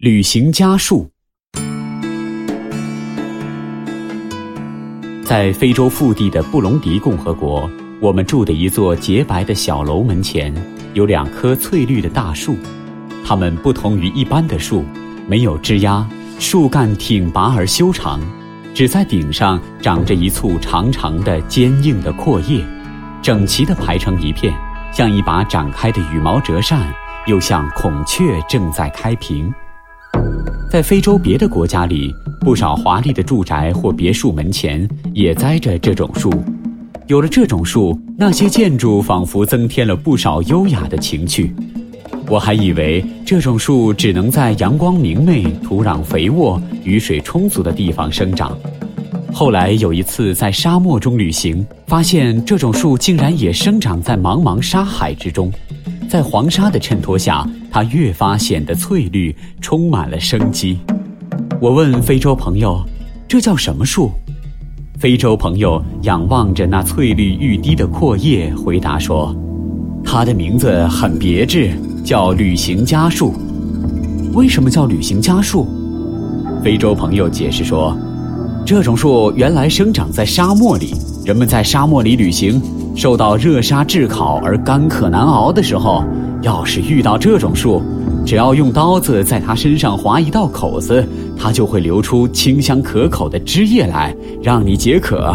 旅行家树，在非洲腹地的布隆迪共和国，我们住的一座洁白的小楼门前，有两棵翠绿的大树。它们不同于一般的树，没有枝丫，树干挺拔而修长，只在顶上长着一簇长长的、坚硬的阔叶，整齐地排成一片，像一把展开的羽毛折扇，又像孔雀正在开屏。在非洲别的国家里，不少华丽的住宅或别墅门前也栽着这种树。有了这种树，那些建筑仿佛增添了不少优雅的情趣。我还以为这种树只能在阳光明媚、土壤肥沃、雨水充足的地方生长。后来有一次在沙漠中旅行，发现这种树竟然也生长在茫茫沙海之中。在黄沙的衬托下。它越发显得翠绿，充满了生机。我问非洲朋友：“这叫什么树？”非洲朋友仰望着那翠绿欲滴的阔叶，回答说：“它的名字很别致，叫旅行家树。”为什么叫旅行家树？非洲朋友解释说：“这种树原来生长在沙漠里，人们在沙漠里旅行，受到热沙炙烤而干渴难熬的时候。”要是遇到这种树，只要用刀子在它身上划一道口子，它就会流出清香可口的汁液来，让你解渴。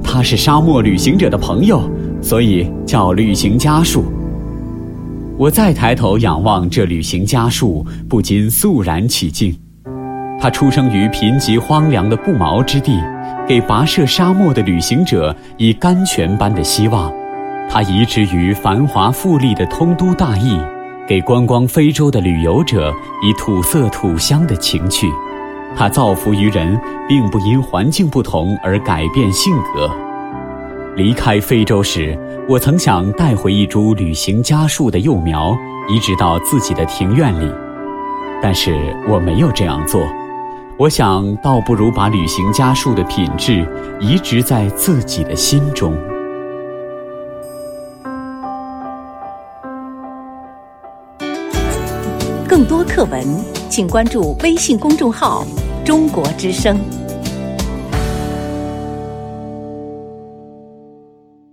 它是沙漠旅行者的朋友，所以叫旅行家树。我再抬头仰望这旅行家树，不禁肃然起敬。它出生于贫瘠荒凉的不毛之地，给跋涉沙漠的旅行者以甘泉般的希望。它移植于繁华富丽的通都大邑，给观光非洲的旅游者以土色土香的情趣。它造福于人，并不因环境不同而改变性格。离开非洲时，我曾想带回一株旅行家树的幼苗，移植到自己的庭院里，但是我没有这样做。我想，倒不如把旅行家树的品质移植在自己的心中。更多课文，请关注微信公众号“中国之声”。